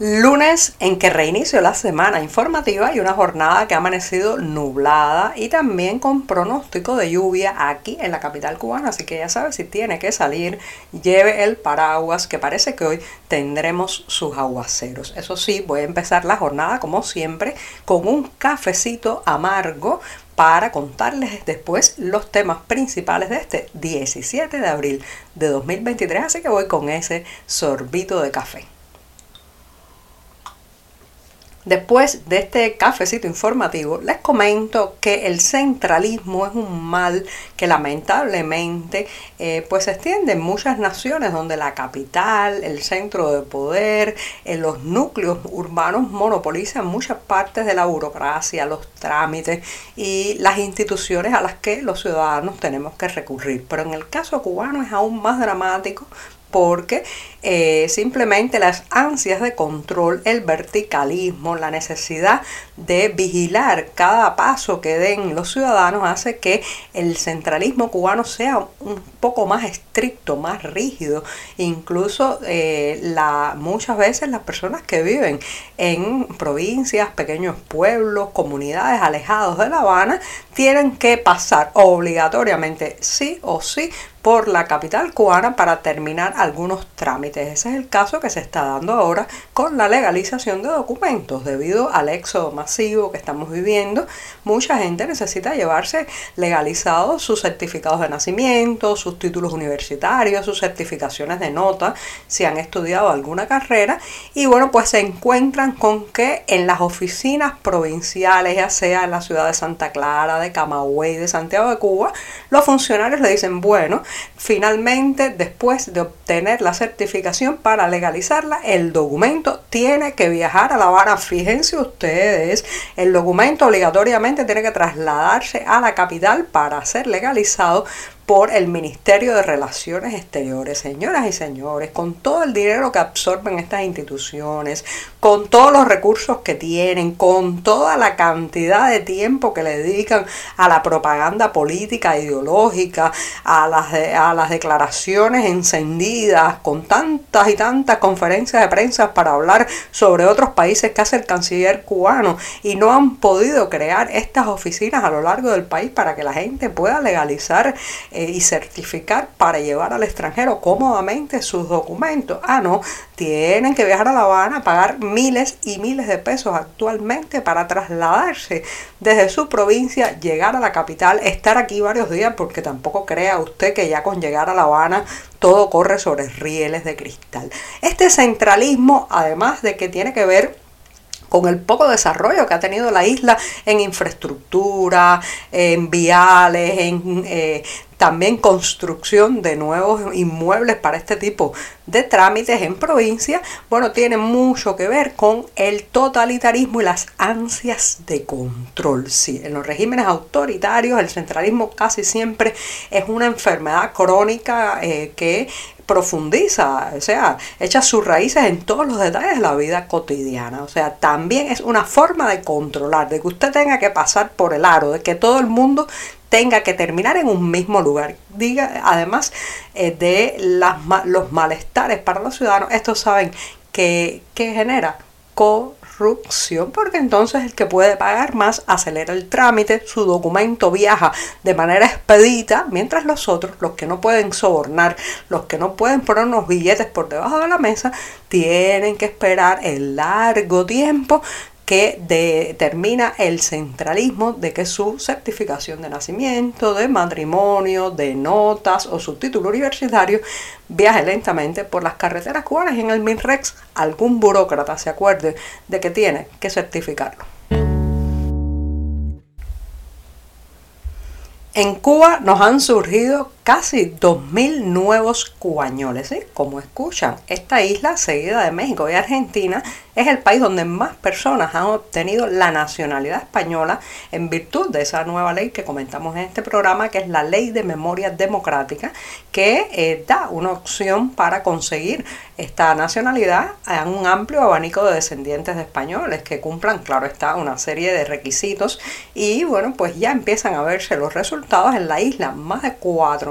Lunes en que reinició la semana informativa y una jornada que ha amanecido nublada y también con pronóstico de lluvia aquí en la capital cubana. Así que ya sabe, si tiene que salir, lleve el paraguas que parece que hoy tendremos sus aguaceros. Eso sí, voy a empezar la jornada como siempre con un cafecito amargo para contarles después los temas principales de este 17 de abril de 2023. Así que voy con ese sorbito de café. Después de este cafecito informativo, les comento que el centralismo es un mal que lamentablemente eh, pues se extiende en muchas naciones donde la capital, el centro de poder, en los núcleos urbanos monopolizan muchas partes de la burocracia, los trámites y las instituciones a las que los ciudadanos tenemos que recurrir. Pero en el caso cubano es aún más dramático porque eh, simplemente las ansias de control, el verticalismo, la necesidad de vigilar cada paso que den los ciudadanos hace que el centralismo cubano sea un poco más estricto, más rígido. Incluso eh, muchas veces las personas que viven en provincias, pequeños pueblos, comunidades alejados de La Habana, tienen que pasar obligatoriamente, sí o sí, por la capital cubana para terminar algunos trámites. Ese es el caso que se está dando ahora con la legalización de documentos. Debido al éxodo masivo que estamos viviendo, mucha gente necesita llevarse legalizados sus certificados de nacimiento, sus títulos universitarios, sus certificaciones de nota, si han estudiado alguna carrera. Y bueno, pues se encuentran con que en las oficinas provinciales, ya sea en la ciudad de Santa Clara, de Camagüey, de Santiago de Cuba, los funcionarios le dicen, bueno, finalmente después de obtener la certificación para legalizarla, el documento tiene que viajar a La Habana. Fíjense ustedes, el documento obligatoriamente tiene que trasladarse a la capital para ser legalizado por el Ministerio de Relaciones Exteriores. Señoras y señores, con todo el dinero que absorben estas instituciones, con todos los recursos que tienen, con toda la cantidad de tiempo que le dedican a la propaganda política, ideológica, a las, a las declaraciones encendidas, con tantas y tantas conferencias de prensa para hablar sobre otros países que hace el canciller cubano y no han podido crear estas oficinas a lo largo del país para que la gente pueda legalizar y certificar para llevar al extranjero cómodamente sus documentos. Ah, no, tienen que viajar a La Habana, pagar miles y miles de pesos actualmente para trasladarse desde su provincia, llegar a la capital, estar aquí varios días, porque tampoco crea usted que ya con llegar a La Habana todo corre sobre rieles de cristal. Este centralismo, además de que tiene que ver con el poco desarrollo que ha tenido la isla en infraestructura, en viales, en eh, también construcción de nuevos inmuebles para este tipo de trámites en provincia, bueno, tiene mucho que ver con el totalitarismo y las ansias de control. Sí, en los regímenes autoritarios el centralismo casi siempre es una enfermedad crónica eh, que profundiza, o sea, echa sus raíces en todos los detalles de la vida cotidiana. O sea, también es una forma de controlar, de que usted tenga que pasar por el aro, de que todo el mundo tenga que terminar en un mismo lugar. Diga, además eh, de las, los malestares para los ciudadanos, estos saben que, que genera porque entonces el que puede pagar más acelera el trámite, su documento viaja de manera expedita, mientras los otros, los que no pueden sobornar, los que no pueden poner unos billetes por debajo de la mesa, tienen que esperar el largo tiempo que determina el centralismo de que su certificación de nacimiento, de matrimonio, de notas o su título universitario viaje lentamente por las carreteras cubanas en el MINREX algún burócrata se acuerde de que tiene que certificarlo. En Cuba nos han surgido casi 2.000 nuevos cubañoles. ¿sí? Como escuchan, esta isla, seguida de México y Argentina, es el país donde más personas han obtenido la nacionalidad española en virtud de esa nueva ley que comentamos en este programa, que es la Ley de Memoria Democrática, que eh, da una opción para conseguir esta nacionalidad a un amplio abanico de descendientes de españoles que cumplan, claro está, una serie de requisitos y bueno, pues ya empiezan a verse los resultados en la isla. Más de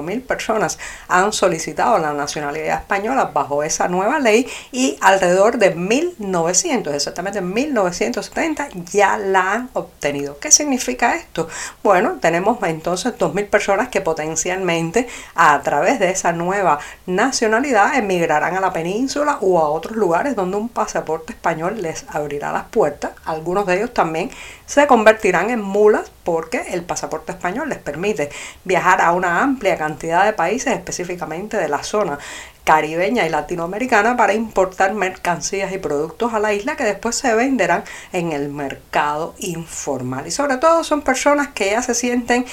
4.000 personas han solicitado la nacionalidad española bajo esa nueva ley y alrededor de 1.900 exactamente en 1970, ya la han obtenido. ¿Qué significa esto? Bueno, tenemos entonces 2.000 personas que potencialmente a través de esa nueva nacionalidad emigrarán a la península o a otros lugares donde un pasaporte español les abrirá las puertas. Algunos de ellos también se convertirán en mulas porque el pasaporte español les permite viajar a una amplia cantidad de países, específicamente de la zona caribeña y latinoamericana para importar mercancías y productos a la isla que después se venderán en el mercado informal. Y sobre todo son personas que ya se sienten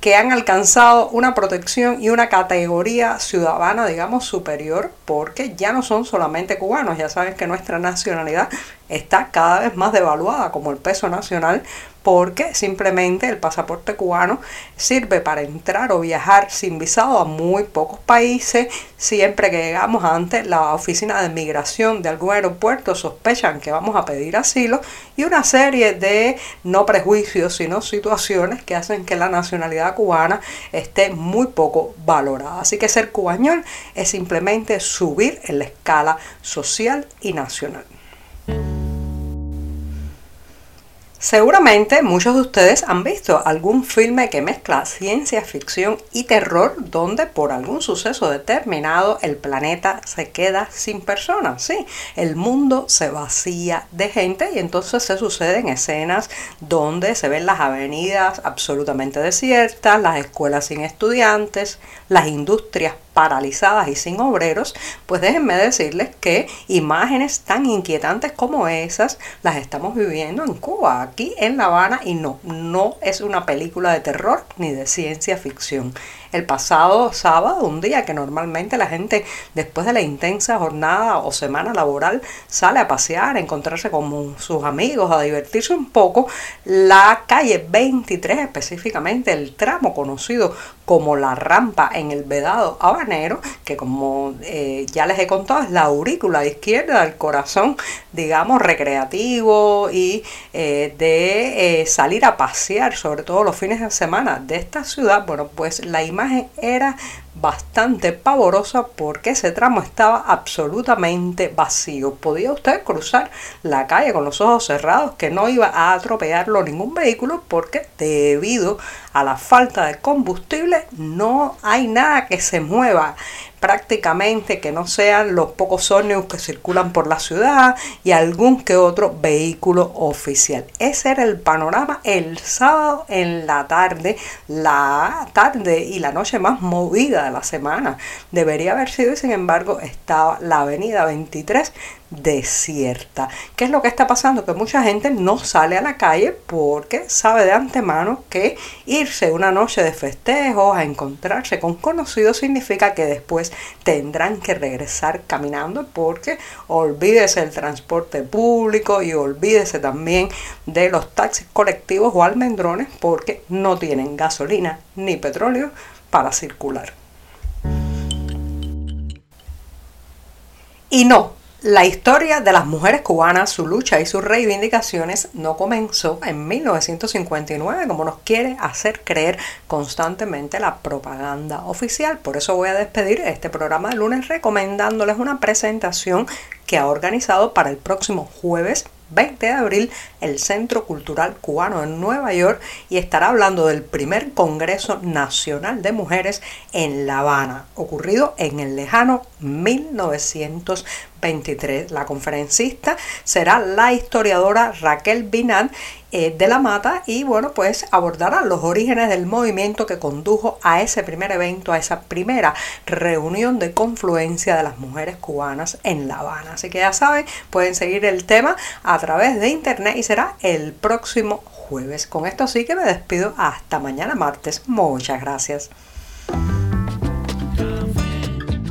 que han alcanzado una protección y una categoría ciudadana, digamos, superior, porque ya no son solamente cubanos, ya saben que nuestra nacionalidad está cada vez más devaluada como el peso nacional porque simplemente el pasaporte cubano sirve para entrar o viajar sin visado a muy pocos países. Siempre que llegamos ante la oficina de migración de algún aeropuerto sospechan que vamos a pedir asilo y una serie de no prejuicios sino situaciones que hacen que la nacionalidad cubana esté muy poco valorada. Así que ser cubañol es simplemente subir en la escala social y nacional. Seguramente muchos de ustedes han visto algún filme que mezcla ciencia ficción y terror donde por algún suceso determinado el planeta se queda sin personas. Sí, el mundo se vacía de gente y entonces se suceden escenas donde se ven las avenidas absolutamente desiertas, las escuelas sin estudiantes, las industrias paralizadas y sin obreros, pues déjenme decirles que imágenes tan inquietantes como esas las estamos viviendo en Cuba, aquí en La Habana, y no, no es una película de terror ni de ciencia ficción el pasado sábado, un día que normalmente la gente después de la intensa jornada o semana laboral sale a pasear, a encontrarse con sus amigos, a divertirse un poco, la calle 23 específicamente, el tramo conocido como la rampa en el vedado habanero, que como eh, ya les he contado es la aurícula izquierda del corazón, digamos, recreativo y eh, de eh, salir a pasear, sobre todo los fines de semana de esta ciudad, bueno, pues la imagen era bastante pavorosa porque ese tramo estaba absolutamente vacío. Podía usted cruzar la calle con los ojos cerrados que no iba a atropellarlo ningún vehículo porque debido a la falta de combustible no hay nada que se mueva prácticamente que no sean los pocos ómnibus que circulan por la ciudad y algún que otro vehículo oficial. Ese era el panorama el sábado en la tarde, la tarde y la noche más movida de la semana. Debería haber sido y sin embargo estaba la avenida 23 desierta. ¿Qué es lo que está pasando? Que mucha gente no sale a la calle porque sabe de antemano que irse una noche de festejos a encontrarse con conocidos significa que después tendrán que regresar caminando porque olvídese el transporte público y olvídese también de los taxis colectivos o almendrones porque no tienen gasolina ni petróleo para circular. Y no, la historia de las mujeres cubanas, su lucha y sus reivindicaciones no comenzó en 1959 como nos quiere hacer creer constantemente la propaganda oficial. Por eso voy a despedir este programa de lunes recomendándoles una presentación que ha organizado para el próximo jueves 20 de abril el Centro Cultural Cubano en Nueva York y estará hablando del primer Congreso Nacional de Mujeres en La Habana, ocurrido en el lejano 1923. La conferencista será la historiadora Raquel Binat eh, de la Mata y bueno pues abordará los orígenes del movimiento que condujo a ese primer evento, a esa primera reunión de confluencia de las mujeres cubanas en La Habana. Así que ya saben, pueden seguir el tema a través de internet y será el próximo jueves. Con esto sí que me despido hasta mañana martes. Muchas gracias.